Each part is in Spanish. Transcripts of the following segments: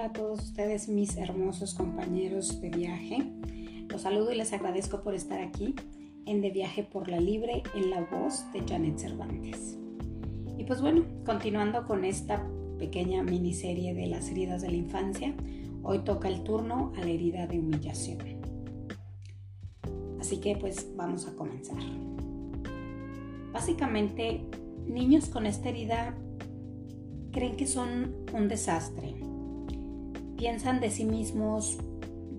Hola a todos ustedes, mis hermosos compañeros de viaje. Los saludo y les agradezco por estar aquí en De Viaje por la Libre en la voz de Janet Cervantes. Y pues bueno, continuando con esta pequeña miniserie de las heridas de la infancia, hoy toca el turno a la herida de humillación. Así que pues vamos a comenzar. Básicamente, niños con esta herida creen que son un desastre, piensan de sí mismos,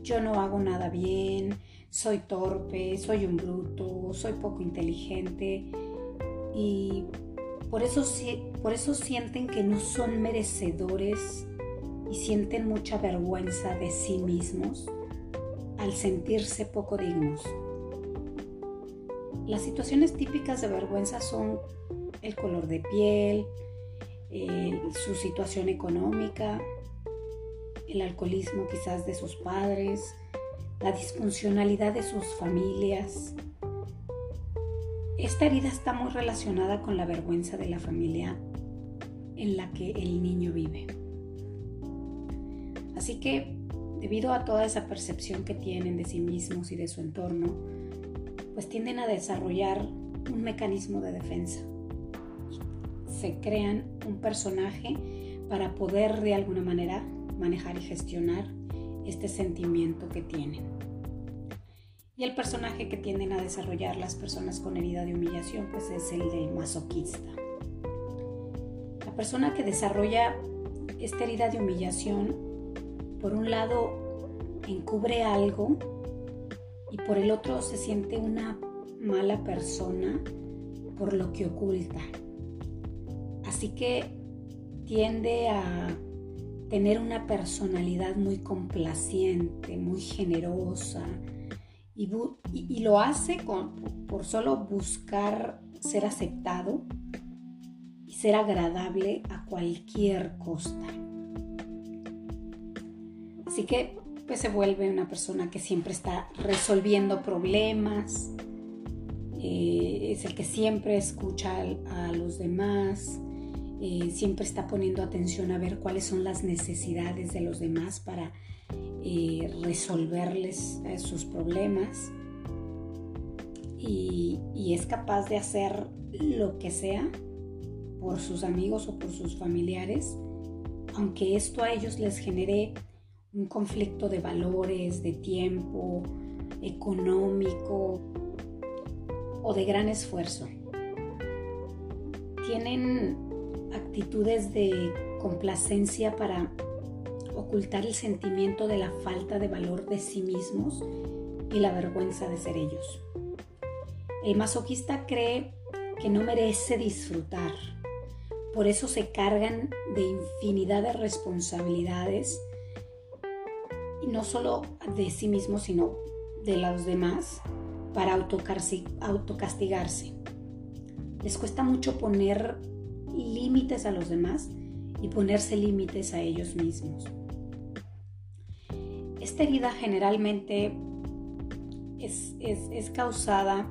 yo no hago nada bien, soy torpe, soy un bruto, soy poco inteligente y por eso, sienten que no son merecedores y sienten mucha vergüenza de sí mismos al sentirse poco dignos. Las situaciones típicas de vergüenza son el color de piel, eh, su situación económica, el alcoholismo quizás de sus padres, la disfuncionalidad de sus familias. Esta herida está muy relacionada con la vergüenza de la familia en la que el niño vive. Así que, debido a toda esa percepción que tienen de sí mismos y de su entorno, pues tienden a desarrollar un mecanismo de defensa. Se crean un personaje para poder de alguna manera manejar y gestionar este sentimiento que tienen. Y el personaje que tienden a desarrollar las personas con herida de humillación pues es el del masoquista. La persona que desarrolla esta herida de humillación, por un lado, encubre algo y por el otro se siente una mala persona por lo que oculta. Así que tiende a tener una personalidad muy complaciente, muy generosa, y, lo hace por solo buscar ser aceptado y ser agradable a cualquier costa. Así que pues se vuelve una persona que siempre está resolviendo problemas, eh, es el que siempre escucha a los demás, eh, siempre está poniendo atención a ver cuáles son las necesidades de los demás para eh, resolverles eh, sus problemas y, y es capaz de hacer lo que sea por sus amigos o por sus familiares, aunque esto a ellos les genere un conflicto de valores, de tiempo, económico o de gran esfuerzo. Tienen actitudes de complacencia para ocultar el sentimiento de la falta de valor de sí mismos y la vergüenza de ser ellos. El masoquista cree que no merece disfrutar, por eso se cargan de infinidad de responsabilidades y no solo de sí mismos, sino de los demás para autocastigarse. Les cuesta mucho poner límites a los demás y ponerse límites a ellos mismos. Esta herida generalmente es, es, causada,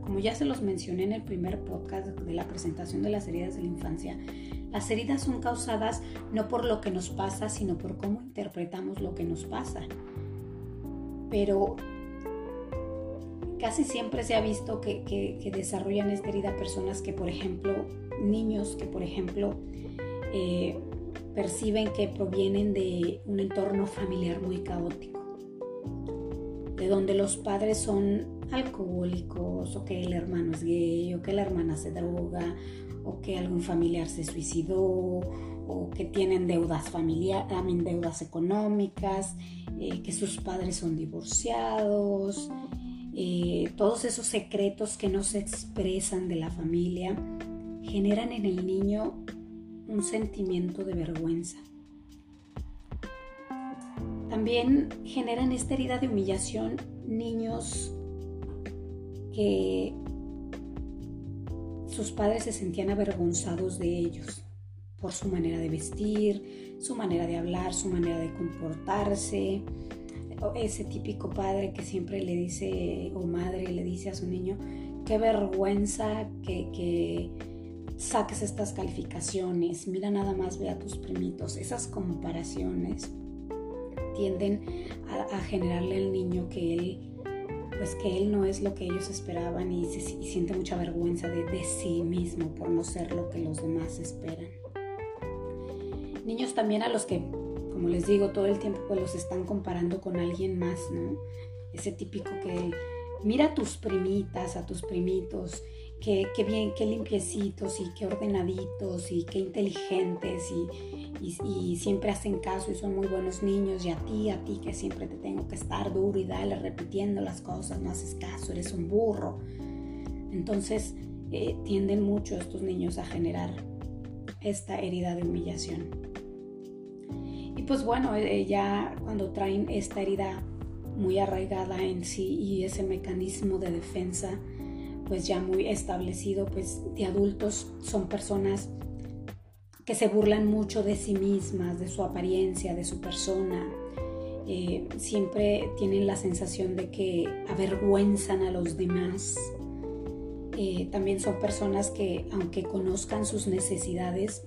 como ya se los mencioné en el primer podcast de la presentación de las heridas de la infancia, las heridas son causadas no por lo que nos pasa, sino por cómo interpretamos lo que nos pasa. Pero casi siempre se ha visto que, que, desarrollan esta herida personas que, por ejemplo, niños que, por ejemplo, eh, perciben que provienen de un entorno familiar muy caótico, de donde los padres son alcohólicos, o que el hermano es gay, o que la hermana se droga, o que algún familiar se suicidó, o que tienen deudas familiares, también deudas económicas, eh, que sus padres son divorciados, eh, todos esos secretos que no se expresan de la familia generan en el niño un sentimiento de vergüenza. También generan esta herida de humillación niños que sus padres se sentían avergonzados de ellos por su manera de vestir, su manera de hablar, su manera de comportarse. Ese típico padre que siempre le dice, o madre le dice a su niño, qué vergüenza que, que saques estas calificaciones, mira nada más, ve a tus primitos. Esas comparaciones tienden a, generarle al niño que él pues que él no es lo que ellos esperaban y, siente mucha vergüenza de, de, sí mismo por no ser lo que los demás esperan. Niños también a los que, como les digo, todo el tiempo pues los están comparando con alguien más, ¿no? Ese típico que mira a tus primitas, a tus primitos qué, bien, qué limpiecitos y qué ordenaditos y qué inteligentes y, siempre hacen caso y son muy buenos niños y a ti, a ti que siempre te tengo que estar duro y dale repitiendo las cosas, no haces caso, eres un burro. Entonces eh, tienden mucho estos niños a generar esta herida de humillación. Y pues bueno, eh, ya cuando traen esta herida muy arraigada en sí y ese mecanismo de defensa, pues ya muy establecido, pues de adultos son personas que se burlan mucho de sí mismas, de su apariencia, de su persona. Eh, siempre tienen la sensación de que avergüenzan a los demás. Eh, también son personas que, aunque conozcan sus necesidades,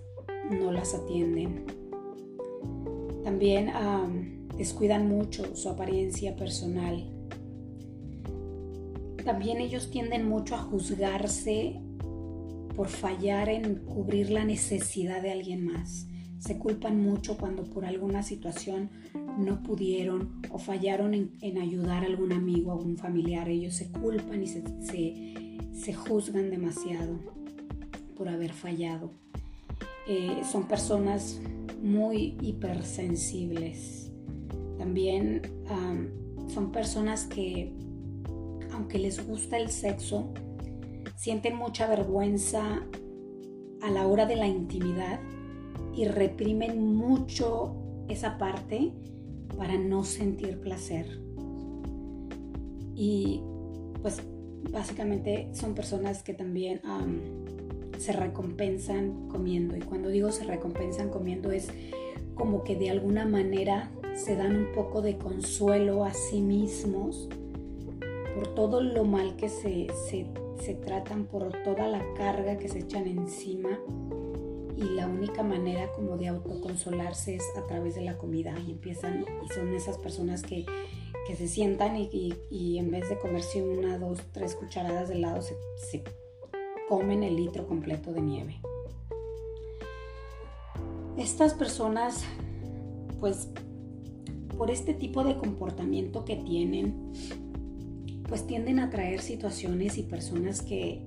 no las atienden. También descuidan mucho su apariencia personal también ellos tienden mucho a juzgarse por fallar en cubrir la necesidad de alguien más. Se culpan mucho cuando por alguna situación no pudieron o fallaron en, ayudar a algún amigo, a algún familiar. Ellos se culpan y se, se, juzgan demasiado por haber fallado. Eh, son personas muy hipersensibles. También son personas que aunque les gusta el sexo, sienten mucha vergüenza a la hora de la intimidad y reprimen mucho esa parte para no sentir placer. Y pues básicamente son personas que también se recompensan comiendo. Y cuando digo se recompensan comiendo es como que de alguna manera se dan un poco de consuelo a sí mismos por todo lo mal que se, se, tratan, por toda la carga que se echan encima y la única manera como de autoconsolarse es a través de la comida y empiezan y son esas personas que, se sientan y, en vez de comerse una, dos, tres cucharadas de helado se, se comen el litro completo de nieve. Estas personas pues por este tipo de comportamiento que tienen pues tienden a traer situaciones y personas que,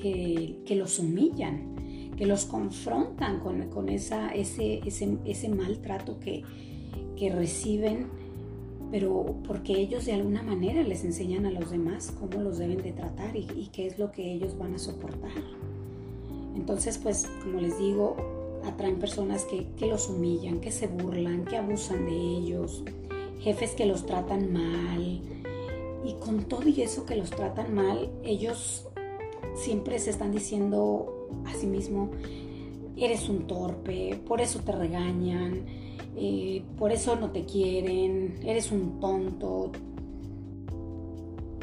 que, los humillan, que los confrontan con, esa, ese, ese, maltrato que, reciben, pero porque ellos de alguna manera les enseñan a los demás cómo los deben de tratar y, y qué es lo que ellos van a soportar. Entonces, pues, como les digo, atraen personas que, que, los humillan, que se burlan, que abusan de ellos, jefes que los tratan mal, y con todo y eso que los tratan mal, ellos siempre se están diciendo a sí mismo, eres un torpe, por eso te regañan, eh, por eso no te quieren, eres un tonto.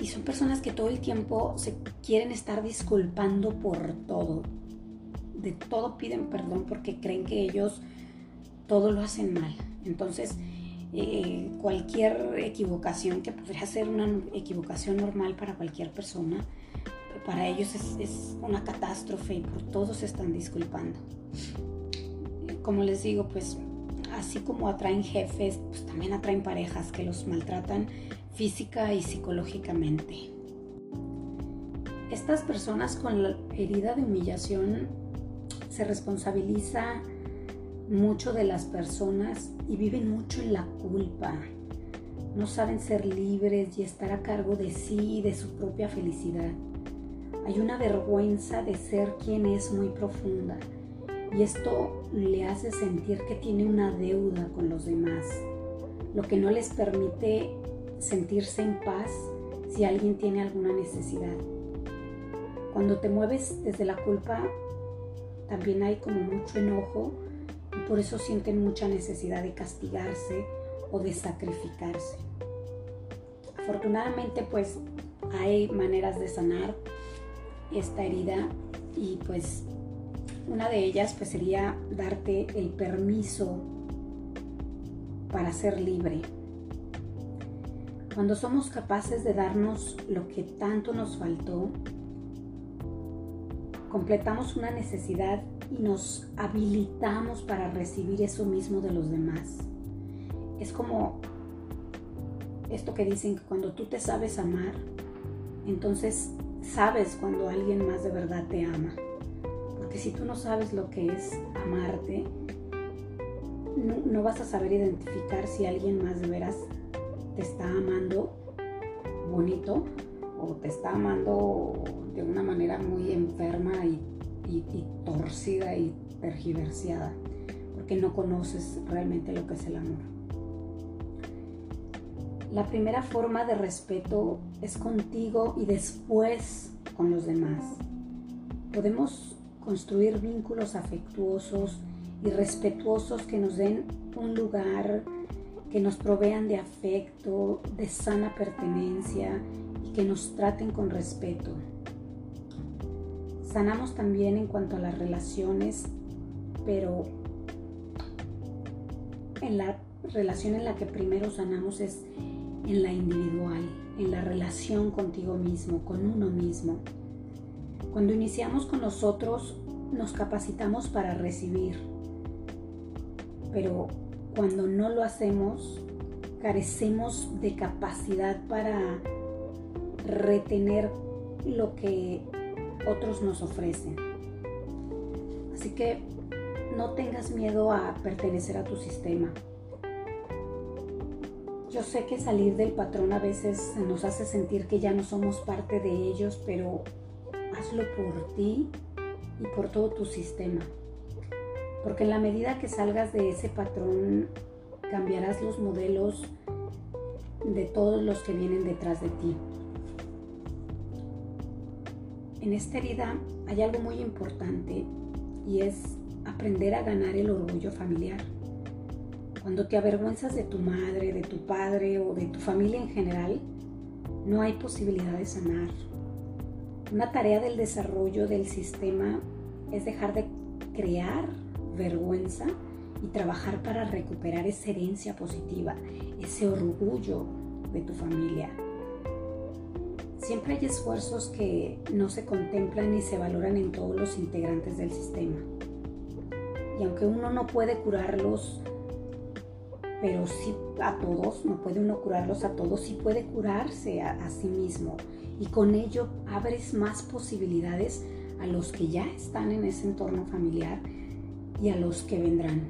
Y son personas que todo el tiempo se quieren estar disculpando por todo. De todo piden perdón porque creen que ellos todo lo hacen mal. Entonces, eh, cualquier equivocación que podría ser una equivocación normal para cualquier persona, para ellos es, una catástrofe y por todos se están disculpando. Como les digo, pues así como atraen jefes, pues también atraen parejas que los maltratan física y psicológicamente. Estas personas con la herida de humillación se responsabiliza mucho de las personas y viven mucho en la culpa. No saben ser libres y estar a cargo de sí y de su propia felicidad. Hay una vergüenza de ser quien es muy profunda y esto le hace sentir que tiene una deuda con los demás, lo que no les permite sentirse en paz si alguien tiene alguna necesidad. Cuando te mueves desde la culpa, también hay como mucho enojo y por eso sienten mucha necesidad de castigarse o de sacrificarse. Afortunadamente pues hay maneras de sanar esta herida y pues una de ellas pues sería darte el permiso para ser libre. Cuando somos capaces de darnos lo que tanto nos faltó, completamos una necesidad y nos habilitamos para recibir eso mismo de los demás. Es como esto que dicen que cuando tú te sabes amar, entonces sabes cuando alguien más de verdad te ama. Porque si tú no sabes lo que es amarte, no, vas a saber identificar si alguien más de veras te está amando bonito o te está amando de una manera muy enferma y, y torcida y tergiversada, porque no conoces realmente lo que es el amor. La primera forma de respeto es contigo y después con los demás. Podemos construir vínculos afectuosos y respetuosos que nos den un lugar, que nos provean de afecto, de sana pertenencia y que nos traten con respeto. Sanamos también en cuanto a las relaciones, pero en la relación en la que primero sanamos es en la individual, en la relación contigo mismo, con uno mismo. Cuando iniciamos con nosotros, nos capacitamos para recibir, pero cuando no lo hacemos, carecemos de capacidad para retener lo que otros nos ofrecen. Así que no tengas miedo a pertenecer a tu sistema. Yo sé que salir del patrón a veces nos hace sentir que ya no somos parte de ellos, pero hazlo por ti y por todo tu sistema. Porque en la medida que salgas de ese patrón, cambiarás los modelos de todos los que vienen detrás de ti. En esta herida hay algo muy importante y es aprender a ganar el orgullo familiar. Cuando te avergüenzas de tu madre, de tu padre o de tu familia en general, no hay posibilidad de sanar. Una tarea del desarrollo del sistema es dejar de crear vergüenza y trabajar para recuperar esa herencia positiva, ese orgullo de tu familia. Siempre hay esfuerzos que no se contemplan ni se valoran en todos los integrantes del sistema. Y aunque uno no puede curarlos pero sí a todos, no puede uno curarlos a todos, sí puede curarse a, sí mismo y con ello abres más posibilidades a los que ya están en ese entorno familiar y a los que vendrán.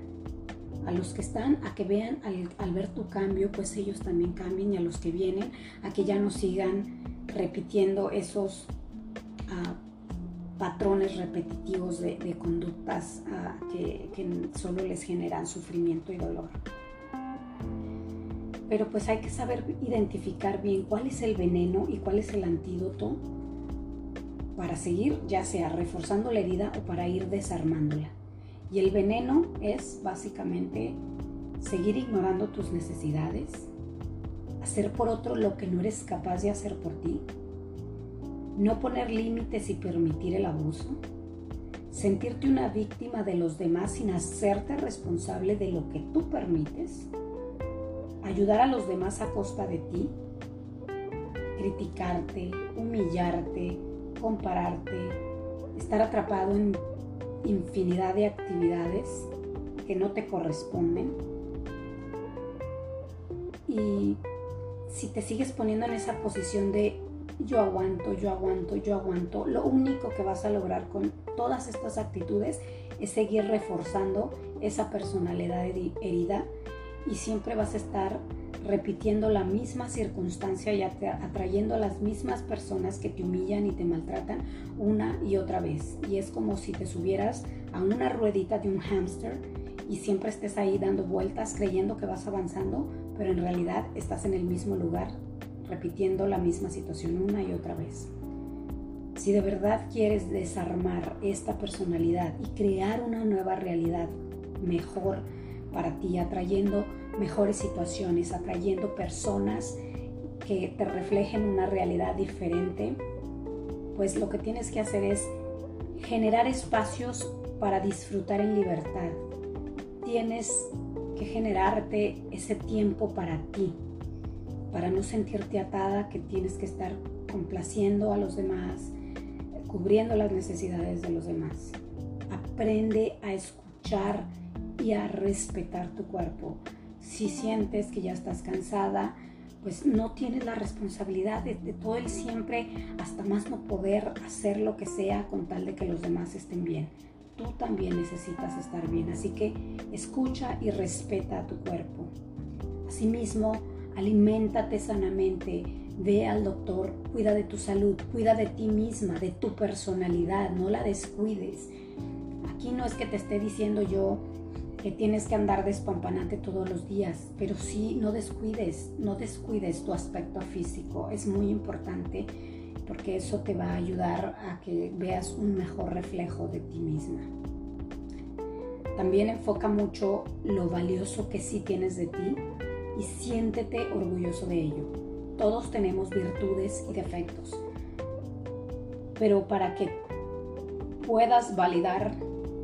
A los que están, a que vean al, ver tu cambio, pues ellos también cambien y a los que vienen, a que ya no sigan repitiendo esos ah, patrones repetitivos de, conductas ah, que solo les generan sufrimiento y dolor pero pues hay que saber identificar bien cuál es el veneno y cuál es el antídoto para seguir ya sea reforzando la herida o para ir desarmándola. Y el veneno es básicamente seguir ignorando tus necesidades, hacer por otro lo que no eres capaz de hacer por ti, no poner límites y permitir el abuso, sentirte una víctima de los demás sin hacerte responsable de lo que tú permites, ayudar a los demás a costa de ti, criticarte, humillarte, compararte, estar atrapado en infinidad de actividades que no te corresponden. Y si te sigues poniendo en esa posición de yo aguanto, yo aguanto, yo aguanto, lo único que vas a lograr con todas estas actitudes es seguir reforzando esa personalidad herida y siempre vas a estar repitiendo la misma circunstancia y atrayendo a las mismas personas que te humillan y te maltratan una y otra vez. Y es como si te subieras a una ruedita de un hámster y siempre estés ahí dando vueltas creyendo que vas avanzando, pero en realidad estás en el mismo lugar repitiendo la misma situación una y otra vez. Si de verdad quieres desarmar esta personalidad y crear una nueva realidad mejor, para ti, atrayendo mejores situaciones, atrayendo personas que te reflejen una realidad diferente, pues lo que tienes que hacer es generar espacios para disfrutar en libertad. Tienes generarte ese tiempo para ti, para no sentirte atada que tienes que estar complaciendo a los demás, cubriendo las necesidades de los demás. Aprende a escuchar y a respetar tu cuerpo. Si sientes que ya estás cansada, pues no tienes la responsabilidad de, todo el siempre, hasta más no poder hacer lo que sea con tal de que los demás estén bien. Tú también necesitas estar bien, así que escucha y respeta a tu cuerpo. Asimismo, aliméntate sanamente, ve al doctor, cuida de tu salud, cuida de ti misma, de tu personalidad, no la descuides. Aquí no es que te esté diciendo yo que tienes que andar despampanante todos los días, pero sí no descuides, no descuides tu aspecto físico, es muy importante porque eso te va a ayudar a que veas un mejor reflejo de ti misma. También enfoca mucho lo valioso que sí tienes de ti y siéntete orgulloso de ello. Todos tenemos virtudes y defectos, pero para que puedas validar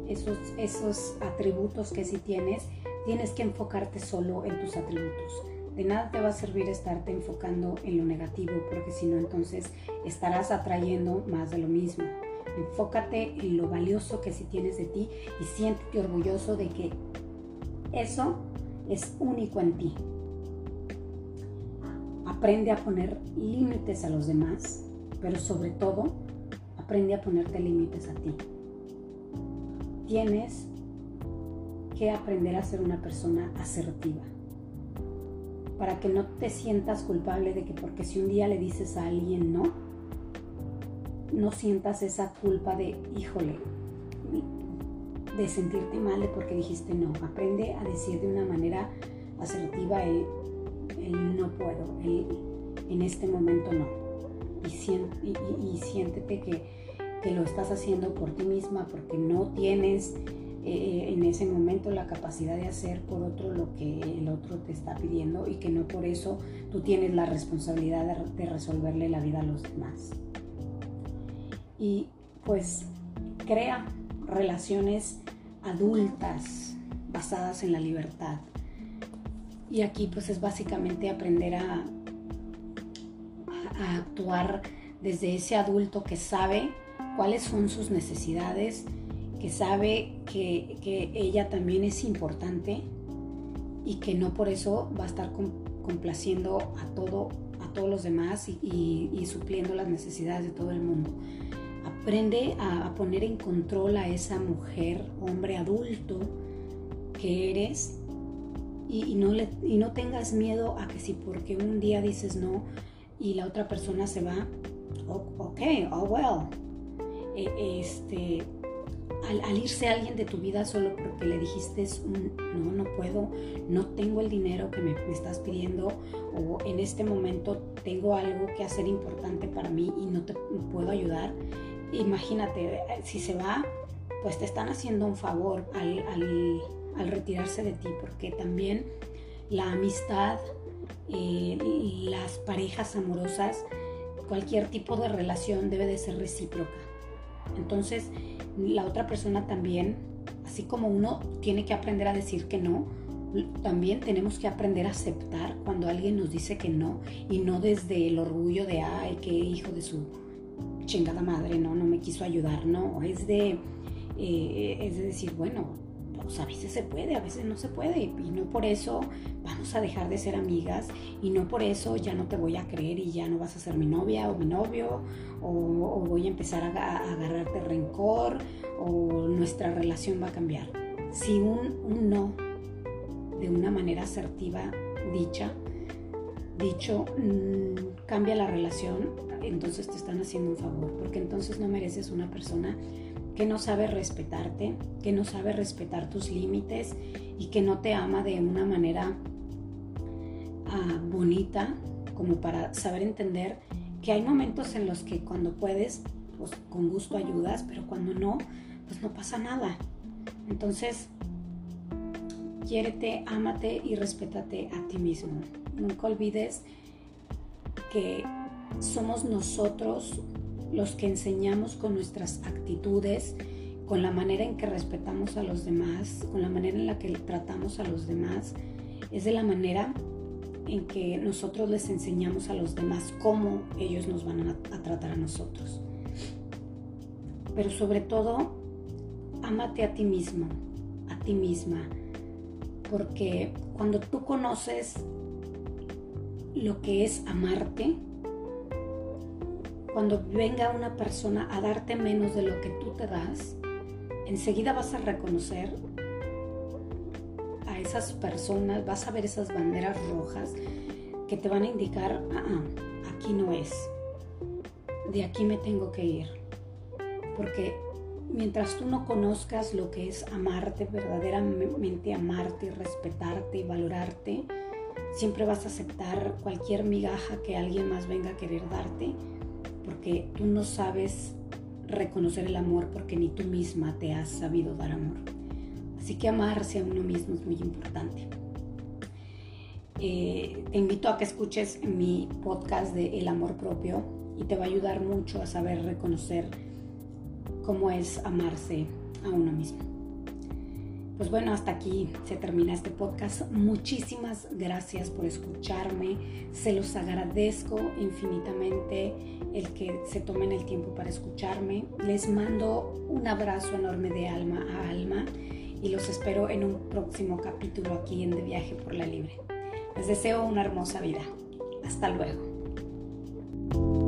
esos, esos atributos que sí tienes, tienes que enfocarte solo en tus atributos. De nada te va a servir estarte enfocando en lo negativo, porque si no, entonces estarás atrayendo más de lo mismo. Enfócate en lo valioso que sí tienes de ti y siéntete orgulloso de que eso es único en ti. Aprende a poner límites a los demás, pero sobre todo, aprende a ponerte límites a ti tienes que aprender a ser una persona asertiva. Para que no te sientas culpable de que porque si un día le dices a alguien no, no sientas esa culpa de, híjole, de sentirte mal de porque dijiste no. Aprende a decir de una manera asertiva el, no puedo, en este momento no. Y, y siéntete que que lo estás haciendo por ti misma porque no tienes eh, en ese momento la capacidad de hacer por otro lo que el otro te está pidiendo y que no por eso tú tienes la responsabilidad de, resolverle la vida a los demás. Y pues crea relaciones adultas basadas en la libertad. Y aquí pues es básicamente aprender a actuar desde ese adulto que sabe cuáles son sus necesidades, que sabe que, ella también es importante y que no por eso va a estar complaciendo a, todo, a todos los demás y, supliendo las necesidades de todo el mundo. Aprende a, poner en control a esa mujer, hombre adulto que eres y, no le, y no tengas miedo a que si porque un día dices no y la otra persona se va, ok, oh well, eh, este, al, irse alguien de tu vida solo porque le dijiste no, no puedo, no tengo el dinero que me, estás pidiendo o en este momento tengo algo que hacer importante para mí y no te puedo ayudar. Imagínate, si se va, pues te están haciendo un favor al, al, retirarse de ti porque también la amistad, eh, las parejas amorosas, cualquier tipo de relación debe de ser recíproca entonces, la otra persona también, así como uno tiene que aprender a decir que no, también tenemos que aprender a aceptar cuando alguien nos dice que no y no desde el orgullo de, ay, qué hijo de su chingada madre, no, no me quiso ayudar, no, es de, eh, es de decir, bueno, pues a veces se puede, a veces no se puede y no por eso vamos a dejar de ser amigas y no por eso ya no te voy a creer y ya no vas a ser mi novia o mi novio o, voy a empezar a, agarrarte rencor o nuestra relación va a cambiar. Si un, no de una manera asertiva dicha, dicho, mm, cambia la relación, entonces te están haciendo un favor, porque entonces no mereces una persona que no sabe respetarte, que no sabe respetar tus límites y que no te ama de una manera ah, bonita como para saber entender que hay momentos en los que cuando puedes, pues con gusto ayudas, pero cuando no, pues no pasa nada. Entonces, quiérete, ámate y respétate a ti mismo. Nunca olvides que somos nosotros los que enseñamos con nuestras actitudes, con la manera en que respetamos a los demás, con la manera en la que tratamos a los demás, es de la manera en que nosotros les enseñamos a los demás cómo ellos nos van a, tratar a nosotros. Pero sobre todo, ámate a ti mismo, a ti misma, porque cuando tú conoces lo que es amarte, cuando venga una persona a darte menos de lo que tú te das, enseguida vas a reconocer a esas personas, vas a ver esas banderas rojas que te van a indicar, ah, ah, aquí no es, de aquí me tengo que ir. Porque mientras tú no conozcas lo que es amarte, verdaderamente amarte, respetarte y valorarte, siempre vas a aceptar cualquier migaja que alguien más venga a querer darte, porque tú no sabes reconocer el amor porque ni tú misma te has sabido dar amor. Así que amarse a uno mismo es muy importante. Eh, te invito a que escuches mi podcast de El amor propio y te va a ayudar mucho a saber reconocer cómo es amarse a uno mismo. Pues bueno, hasta aquí se termina este podcast. Muchísimas gracias por escucharme. Se los agradezco infinitamente el que se tomen el tiempo para escucharme. Les mando un abrazo enorme de alma a alma y los espero en un próximo capítulo aquí en De Viaje por la Libre. Les deseo una hermosa vida. Hasta luego.